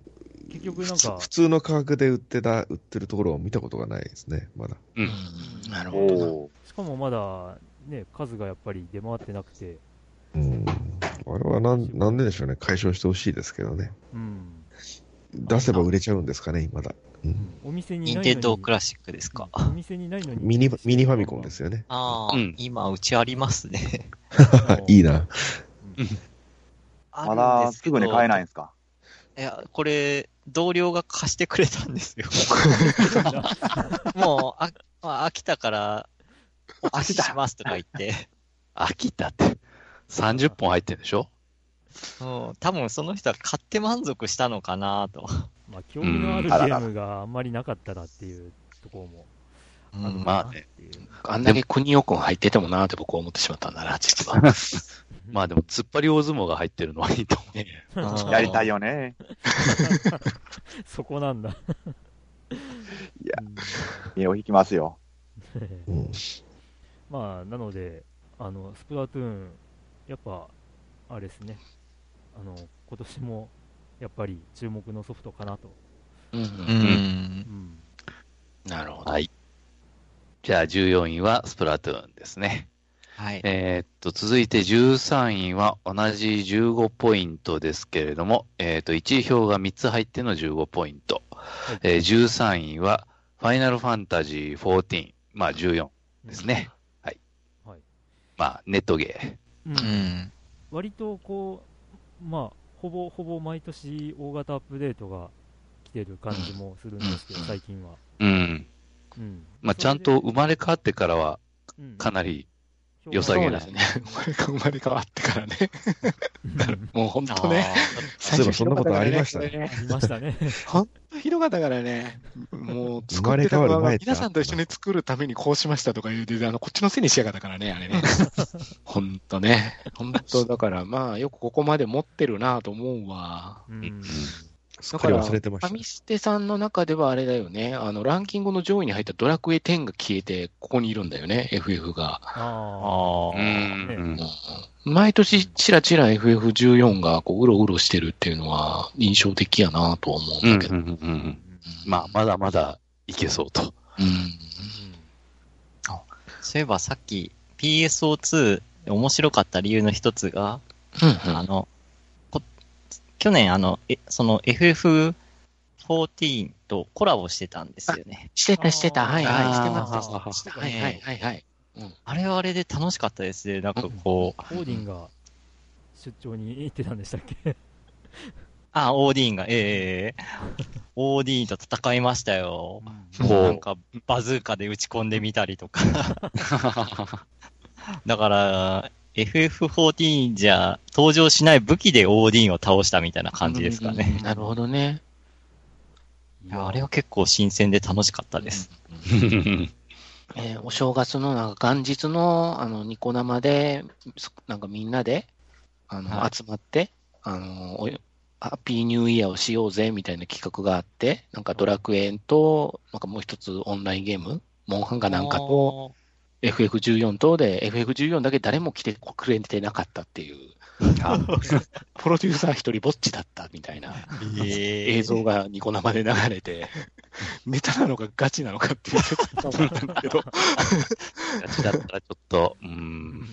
結局なんか普通の価格で売ってた、売ってるところを見たことがないですね、まだ。うん。うんなるほどしかもまだ、ね、数がやっぱり出回ってなくて、うん。あれはなん、なんででしょうね。解消してほしいですけどね。うん。出せば売れちゃうんですかね、今だ。うん。お店にないのに。任天堂クラシックですか？うんお店にないのに。ミニ、ミニファミコンですよね。ああ、うん今、うちありますね。*laughs* いいな。まだすぐに買えないんですか？いや、これ、同僚が貸してくれたんですよ。*laughs* もう、あ、まあ飽きたから、お貸ししますとか言って。*laughs* 飽きたって。30本入ってるんでしょ？うん、多分その人は買って満足したのかなと。まあ、興味のあるゲームがあんまりなかったらっていうところもあるうん、まあなっていう。あんだけ国尾くん入っててもなーって僕は思ってしまったんだな、*laughs* 実は。まあでも、突っ張り大相撲が入ってるのはいいと思う。うんやりたいよね。そこなんだ。いやうん身を引きますよ。うん。まあ、なので、あの、スプラトゥーン、やっぱ、あれですね、あの、今年も、やっぱり注目のソフトかなと。うんう。うんん。なるほど。はい。じゃあ、14位はスプラトゥーンですね。はい。えーっと、続いて13位は同じ15ポイントですけれども、えーっと、1位票が3つ入っての15ポイント。はいえー13位は、ファイナルファンタジー14、まあ14ですね。はい。はいまあ、ネットゲうんうん。割とこう、まあ、ほぼほぼ毎年大型アップデートが来てる感じもするんですけど、最近は。ー。うん。うん。まあ、ちゃんと生まれ変わってからは、かなりり良さげなね。生まれ生まれ変わってからね。うんもう本あ当ね。そういえばそんなことありましたねね。ありましたね。本当ひどかったからね。もう作ってた側が変わる前って皆さんと一緒に作るためにこうしましたとか言うて、あの、こっちのせいにしやがったからね、あれね。*laughs* 本当ね。本当だから、まあ、よくここまで持ってるなと思うわ。うん。すっかり忘れてましたファ。ミステさんの中ではあれだよね。あの、ランキングの上位に入ったドラクエ10が消えて、ここにいるんだよね、FF が。ああ。うん。毎年、ちらちら FF14 がこう、うろうろしてるっていうのは印象的やなと思うんうん。だけど。うん。うん。あ。まあ、まだまだいけそうと。うん。そういえばさっき PSO2 面白かった理由の一つが、うん。あの、こ去年あの、えその FF14 とコラボしてたんですよね。してた、してた。はいはい。してます。してたはいはいはいはい。あれはあれで楽しかったですね。なんかこう、オーディンが出張に行ってたんでしたっけ？あ、オーディーンが、ええオーディーンと戦いましたよ。なんか、バズーカで打ち込んでみたりとか。*laughs* だから、FF14 じゃ登場しない武器でオーディーンを倒したみたいな感じですかうんね。なるほどね。いやあれは結構新鮮で楽しかったです。*laughs* えーお正月のなんか元日のあのニコ生で、そなんかみんなであの、はい集まって、あのおハッピーニューイヤーをしようぜみたいな企画があって、なんかドラクエンと、なんかもう一つオンラインゲーム、モンハンかなんかと、FF14 とで、FF14 だけ誰も来てくれてなかったっていう、*laughs* プロデューサー一人ぼっちだったみたいな。ええ映像がニコ生で流れて、*laughs* メタなのかガチなのかっていう。説明だったんだけど、ガチだったらちょっと、う。うん。ん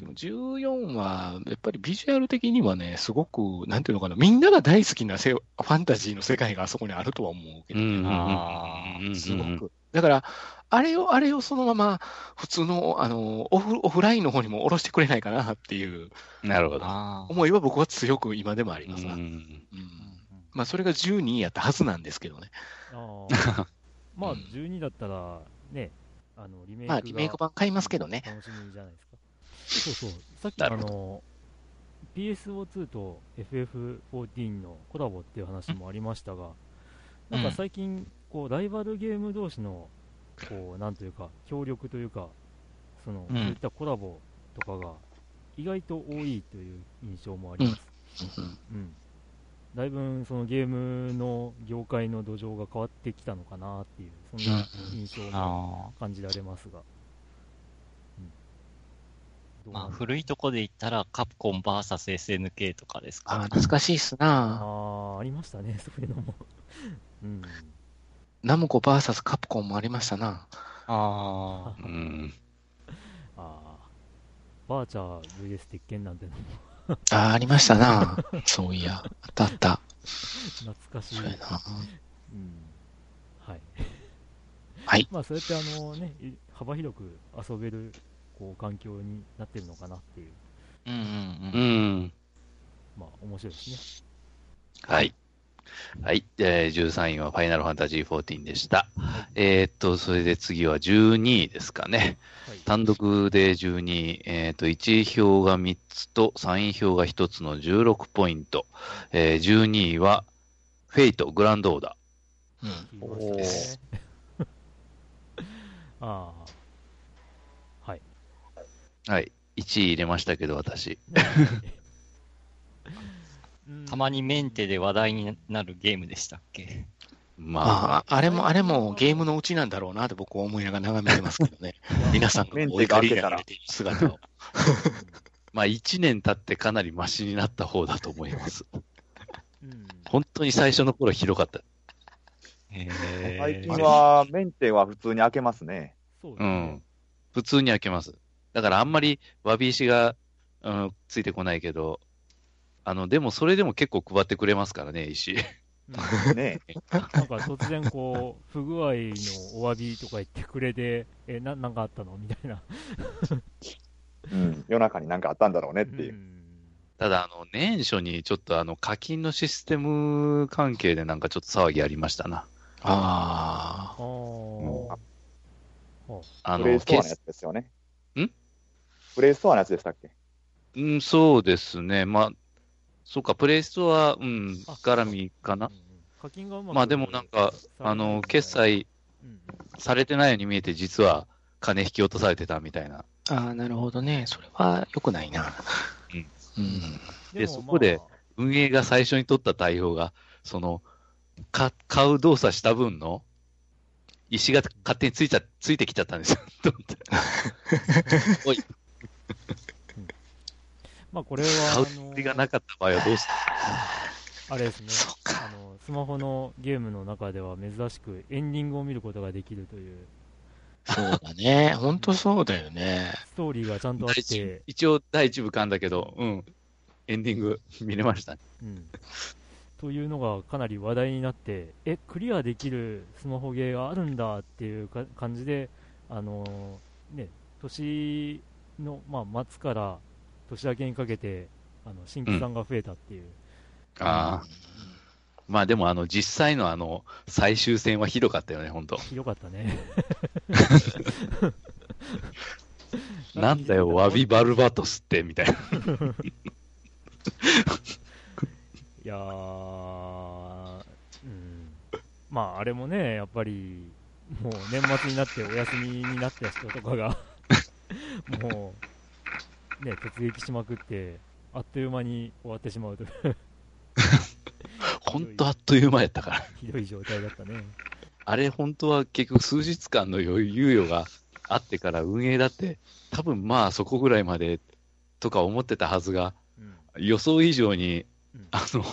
でも14は、やっぱりビジュアル的にはね、すごく、なんていうのかな、みんなが大好きなせファンタジーの世界があそこにあるとは思うけど、うん。あうんすごく。だから、あれを、あれをそのまま、普通の、あの、オフ、オフラインの方にも下ろしてくれないかなっていうなるほど。思いは僕は強く今でもありうますな。うんん。まあ、それが12やったはずなんですけどね。あーまあうん12だったらねあのリメイクまあ、がリメイク版買いますけどね。楽しみじゃないですかそうそうさっきあの PSO2 と FF14 のコラボっていう話もありましたが、なんか最近こうライバルゲーム同士のこうなんというか協力というかその、うんそういったコラボとかが意外と多いという印象もあります、うんうん、だいぶそのゲームの業界の土壌が変わってきたのかなっていう、そんな印象もあ感じられますが。まあ、古いとこで言ったら、カプコン VSSNK とかですああ、か。懐かしいっすあな。ーありましたね、そういうのも。うん、ナムコ VS カプコンもありましたな。あうん。*laughs* ああ、バーチャー VS 鉄拳なんてのもああ、ありましたな。そういや。あったあった。懐かしい。そうやな。うん、はい。はい。まあ、そうやってあのね、い幅広く遊べるこう環境になってるのかなっていう、うんうんううん。ん。まあ、面白いですね。はい。はい。えー、13位はファイナルファンタジー14でした。えーっと、それで次は12位ですかね。はい。単独で12位、えーっと、1位票が3つと3位票が1つの16ポイント。えー、12位は、フェイトグランドオーダうん。聞きましたね。*laughs* ああ、はい。ー。はい。1位入れましたけど、私。*laughs* うんたまにメンテで話題になるゲームでしたっけ？まああ、あれも、あれもゲームのうちなんだろうなって僕は思いながら眺めてますけどね。*laughs* 皆さんがメンテお怒りが開けたらになられている姿を。まあ、1年経ってかなりマシになった方だと思います。うん本当に最初の頃ひどかった。へ最近はメンテは普通に開けますね。そうですねうん。。普通に開けます。だからあんまりわび石が、うん、ついてこないけど、あの、でもそれでも結構配ってくれますからね、石。うんねなんか突然こう、*laughs* 不具合のお詫びとか言ってくれて、え、ななんかあったのみたいな。うん。夜中になんかあったんだろうねっていうう。んただ、あの、年初にちょっとあの、課金のシステム関係でなんかちょっと騒ぎありましたな。ああーあの、プレイストアのや決つですよね。んプレイストアのやつでしたっけ？うん、そうですね。まあ、そうか、プレイストア、うん、あ絡みかなうん。うん課金がうまくまあでもなんか、あの、決済されてないように見えて、実は金引き落とされてたみたいな。あ。ああ、なるほどね。それは良くないな。うん。うん。でもそこでまあ運営が最初に取った対応が、その、か、買う動作した分の、石が勝手についちゃ、ついてきちゃったんですよ。*laughs* と思って *laughs* おい、まあこれは、買うあの気がなかった場合はどうすあれですね、そっかあのスマホのゲームの中では珍しくエンディングを見ることができるという、そうだね。本当そうだよね。ストーリーがちゃんとあって、一応第一部噛んだけど、うん。エンディング見れましたね。うん、というのがかなり話題になって、え、クリアできるスマホゲーがあるんだっていうか感じで、あのーね、年の、まあ、末から年明けにかけて、あの新規さんが増えたっていう、ああ。まあでもあの実際のあの最終戦はひどかったよね、本当。ひどかったね。*laughs* なんだよ、ワビバルバトスって、みたいな。*laughs* いやー、うん、まあ、あれもね、やっぱり、もう年末になってお休みになった人とかが、*laughs* もう、ね、突撃しまくって、あっという間に終わってしまうと。*laughs* 本当あっという間やったから。*laughs* ひどい状態だったね。あれ本当は結局数日間の猶予があってから運営だって、多分まあそこぐらいまでとか思ってたはずが、うん。予想以上に、うん。あの、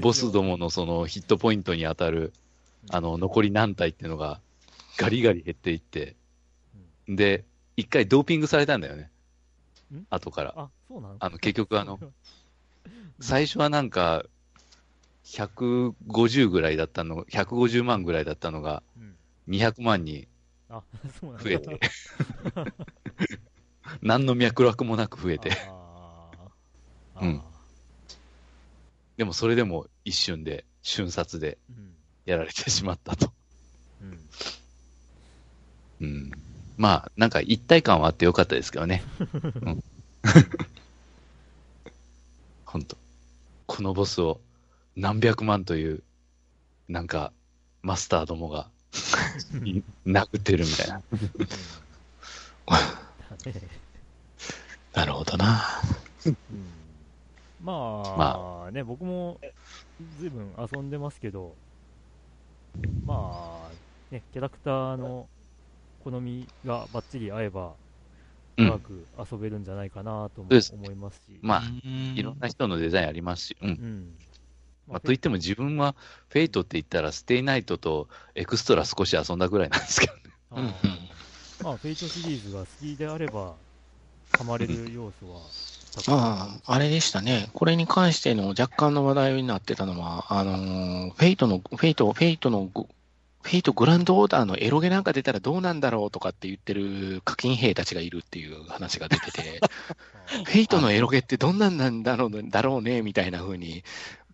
ボスども、ものそのヒットポイントに当たる、あの、残り何体っていうのがガリガリ減っていって、で、一回ドーピングされたんだよね。ん。後から。あ、そうなの？あの、結局あの、*laughs* 最初はなんか、150ぐらいだったの、150万ぐらいだったのが、うん。200万に増えて、*laughs* 何の脈絡もなく増えて、うん。あでもそれでも一瞬で、瞬殺でやられてしまったと。うん。うん。まあ、なんか一体感はあってよかったですけどね。うん、*laughs* 本当このボスを何百万という、なんか、マスターどもが、い *laughs* 殴ってるみたいな。なるほどな。うんまあ、ね、僕もずいぶん遊んでますけど、まあ、ね、キャラクターの好みがバッチリ合えば、うん長く遊べるんじゃないかなと思いますし、まあ、いいろんな人のデザインありますし、うんう。ん。まあ、といっても自分は、フェイトって言ったら、ステイナイトとエクストラ少し遊んだぐらいなんですけどね。*laughs* あまあ、フェイトシリーズが好きであれば、ハマれる要素はたくさんまあ、あれでしたね。これに関しての若干の話題になってたのは、あのーフェイトの、フェイト、フェイトのグ、フェイトグランドオーダーのエロゲなんか出たらどうなんだろうとかって言ってる課金兵たちがいるっていう話が出てて、*laughs* フェイトのエロゲってどんなんなんだろうだろうね、みたいな風に、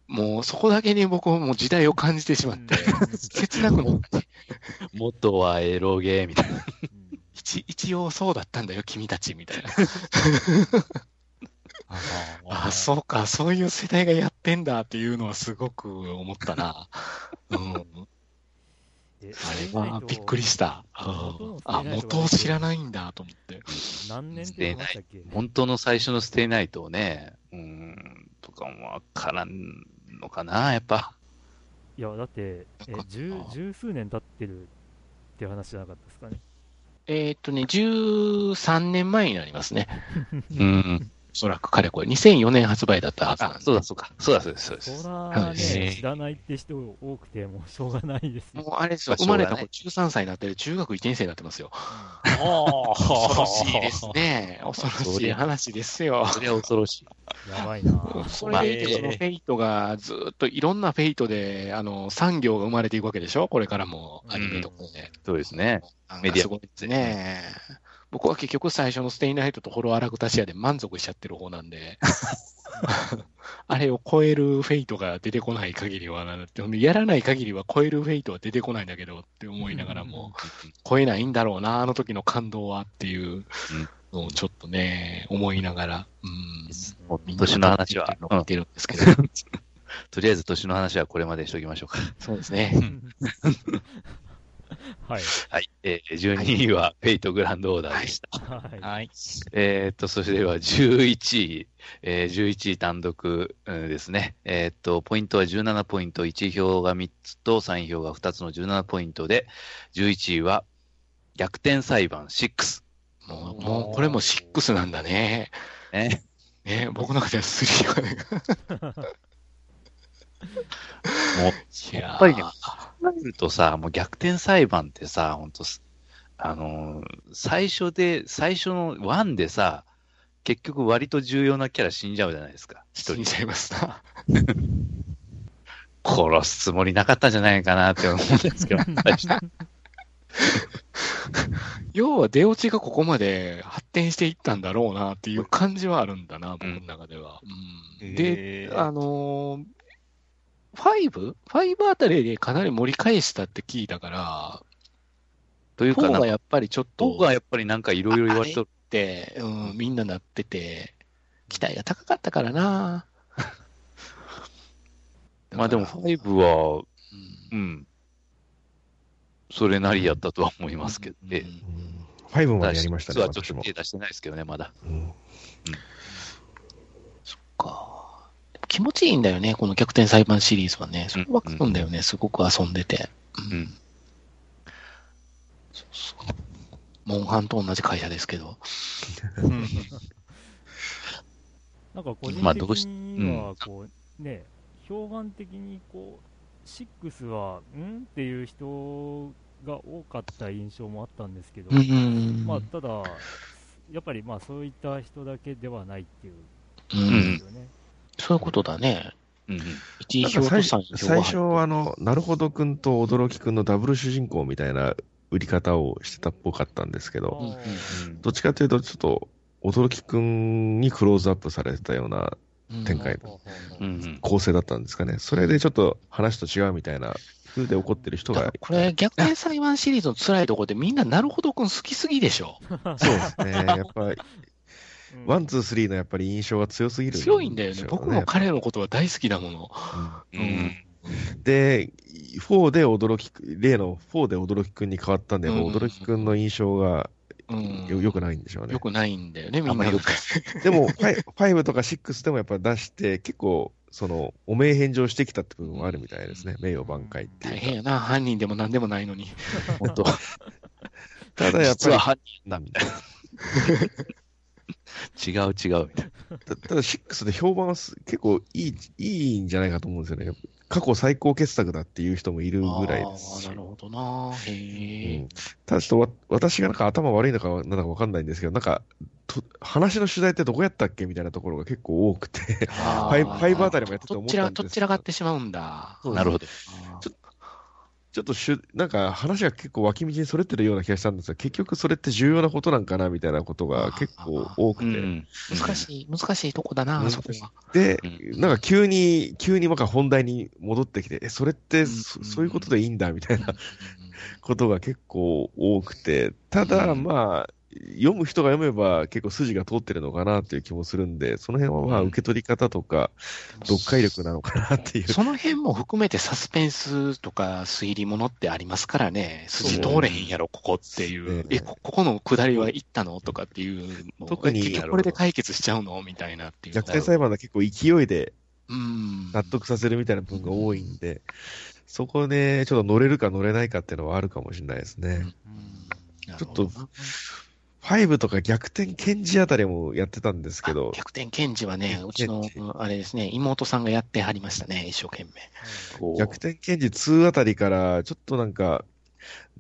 もうそこだけに僕はもう時代を感じてしまって、切なくなって、元はエロゲーみたいな。うん一一応そうだったんだよ、君たち、みたいな。*laughs* あ、そうか、そういう世代がやってんだっていうのはすごく思ったな。うん。であれはびっくりした。うんあ、元を知らないんだと思って。何年って言いましたっけ？本当の最初のステイナイトをね、うーん、とかもわからんのかな、やっぱ。いや、だって、え十十数年経ってるっていう話じゃなかったですかね？えーっとね、13年前になりますね。*laughs* *laughs* うん。おそらく、かれこれ。2004年発売だったはずなんあ、で。そうだ、そうか。そうだ、そうです、そうです。そらはいね、知らないって人多くて、もうしょうがないですよ。もうあれですよ、まあ生まれた子13歳になってる中学1年生になってますよ。恐恐ろしいです。ね。恐ろしい話ですよ。それは恐ろしい。やばいなそれでいて、そのフェイトがずっといろんなフェイトで、あの、産業が生まれていくわけでしょ？これからもアニメとかで。そうですね。メディアかすごいですね。僕は結局最初のステイナイトとホロウアタラクシアで満足しちゃってる方なんで、*laughs* あれを超えるフェイトが出てこない限りはなやらない限りは超えるフェイトは出てこないんだけどって思いながらも、超えないんだろうな、あの時の感動はっていうのをちょっとね、思いながら、うん。もう年の話は、うん見てるんですけど、*laughs* とりあえず年の話はこれまでにしておきましょうか。そうですね。*laughs* *laughs* はい。はい。えー、12位はフェイトグランドオーダーでした。はい。はい。えーっと、それでは11位、えー、11位単独、うんですね。えーっと、ポイントは17ポイント、1票が3つと3票が2つの17ポイントで、11位は逆転裁判6。もう、もうこれも6なんだね。ね。ね、僕の中では3がね。*laughs* もう、いやっぱりね、考えるとさ、もう逆転裁判ってさ、本当あのー最初で、最初のワンでさ、結局割と重要なキャラ死んじゃうじゃないですか。死ん。じゃいますな。殺すつもりなかったんじゃないかなって思うんですけど、*laughs* 要は出落ちがここまで発展していったんだろうなっていう感じはあるんだな、僕の中では。うんで、あのー、5?5 あたりでかなり盛り返したって聞いたから、というか、4なんか、がやっぱりちょっと、僕がやっぱりなんかいろいろ言われてる。って、うん、みんななってて、期待が高かったからな。*laughs* まあでもだから5は、うんうん、それなりやったとは思いますけど、ええうん5までやりましたね、実はちょっと手。出してないですけどね、まだ。うんか。気持ちいいんだよね、この逆転裁判シリーズはね。それわかるんだよね、すごく遊んでて。うん。そうそう。モンハンと同じ会社ですけど。なんか個人 *laughs* まあどうし的には、こう、ね、評判的に、こう、6は、ん？っていう人が多かった印象もあったんですけど、うんまあ、ただ、やっぱりまあそういった人だけではないっていううんですよね。そういうことだね。うん。1なんか最票と3票最初、あの、なるほどくんと驚きくんのダブル主人公みたいな売り方をしてたっぽかったんですけど、うんうんどっちかというと、ちょっと、驚きくんにクローズアップされてたような展開ほうんうん。構成だったんですかね。それでちょっと話と違うみたいな風で怒ってる人がこれ、逆転裁判シリーズの辛いところでみんななるほどくん好きすぎでしょ。*laughs* そうですね。やっぱり、うんOne、Two、Three のやっぱり印象が強すぎる、強いんだよね。僕も彼のことは大好きなもの。うんうん。で、4で王泥喜く、例の4で王泥喜くんに変わったんで、うん王泥喜くんの印象がうん。よよくないんでしょうねよ。くないんだよね、みんなあんまりよくでも、5 5とか6でもやっぱ出して、結構、その、汚名返上してきたって部分はあるみたいですね。名誉挽回っていうか。大変やな、犯人でも何でもないのに。本当 *laughs* ただやっぱり、実は犯人だみたいな。*laughs* 違う違うみたいな。たただ6で評判はす結構いい、いいんじゃないかと思うんですよね。過去最高傑作だっていう人もいるぐらいですしああ、なるほどな。へえ。うんただちょっとわ私がなんか頭悪いのかなんだかわかんないんですけど、なんか、と話の主題ってどこやったっけみたいなところが結構多くて、あ Five Five あたりもやってて思ったんですけどとっちら、とっちらがってしまうんだ。なるほど。ちょちょっとしゅ、なんか話が結構脇道にそれてるような気がしたんですが、結局それって重要なことなんかなみたいなことが結構多くて、うん。難しい、難しいとこだな、うん。そこは。で、うなんか急に、急になんか本題に戻ってきて、え、それってそうんそういうことでいいんだみたいなうん。ことが結構多くて、ただ、うん。まあ、読む人が読めば結構筋が通ってるのかなっていう気もするんで、その辺はまあうん受け取り方とか、読解力なのかなっていう。その辺も含めてサスペンスとか推理ものってありますからね、筋通れへんやろ、ここっていう。ねえ、こここの下りは行ったのとかっていう特にえ結局これで解決しちゃうの？みたいなっていう。逆転裁判は結構勢いでうん。納得させるみたいな部分が多いんで、そこでちょっと乗れるか乗れないかっていうのはあるかもしれないですね。うんちょっと、5とか逆転ケンジあたりもやってたんですけど、逆転検事はね、うちのあれですね、妹さんがやってはりましたね、一生懸命。逆転ケンジ2あたりから、ちょっとなんか、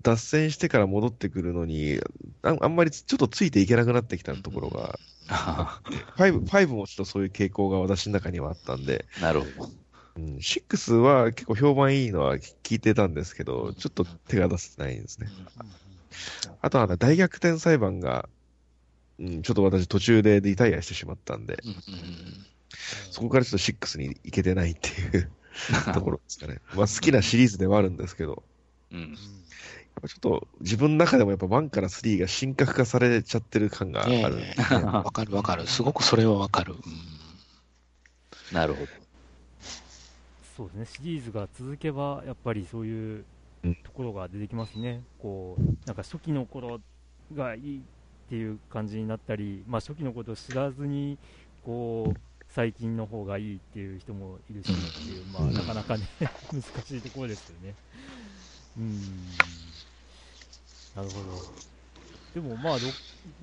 脱線してから戻ってくるのに、ああんまりちょっとついていけなくなってきたところが、5, 5もちょっとそういう傾向が私の中にはあったんで、なるほど。うん、6は結構評判いいのは聞いてたんですけど、ちょっと手が出せてないんですね。あとはね大逆転裁判が、うん、ちょっと私途中でリタイアしてしまったんで、うんうんそこからちょっと6に行けてないっていう *laughs* ところですかね。まあ好きなシリーズではあるんですけど、うん。やっぱちょっと自分の中でもやっぱ1から3が神格化されちゃってる感がある *laughs* わかるわかる。すごくそれはわかる。うんなるほど。そうですね、シリーズが続けば、やっぱりそういううんところが出てきますね、こうなんか初期の頃がいいっていう感じになったり、まあ、初期のことを知らずにこう最近の方がいいっていう人もいるしっていう、まあ、なかなかね *laughs* 難しいところですよね。うん。なるほど。でもまあろ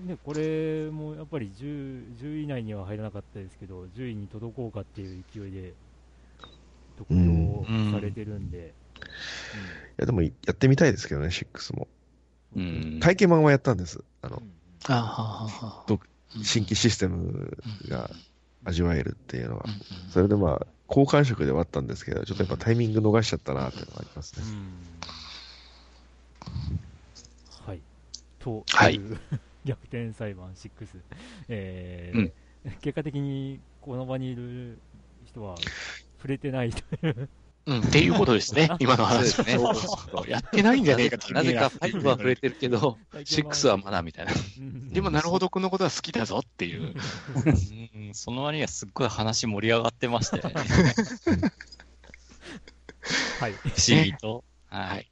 ね、これもやっぱり 10, 10位以内には入らなかったですけど、10位に届こうかっていう勢いで、特徴されてるんで、いや、でも、やってみたいですけどね、6も。うん。体験版はやったんです。あの、あはははど新規システムが味わえるっていうのはそれでまあ、好感触ではあったんですけど、ちょっとやっぱタイミング逃しちゃったなっていうのがありますね。うんはい。とはい *laughs* 逆転裁判6。えーうん結果的にこの場にいる人は触れてないという。うん、っていうことですね、*laughs* 今の話ですねやってないんじゃねえかってなぜか5は触れてるけど、6はまだみたいな。うんでも、なるほど、このことは好きだぞっていう。うんその割にはすっごい話盛り上がってましたよね。*laughs* はい。不思議と。はい。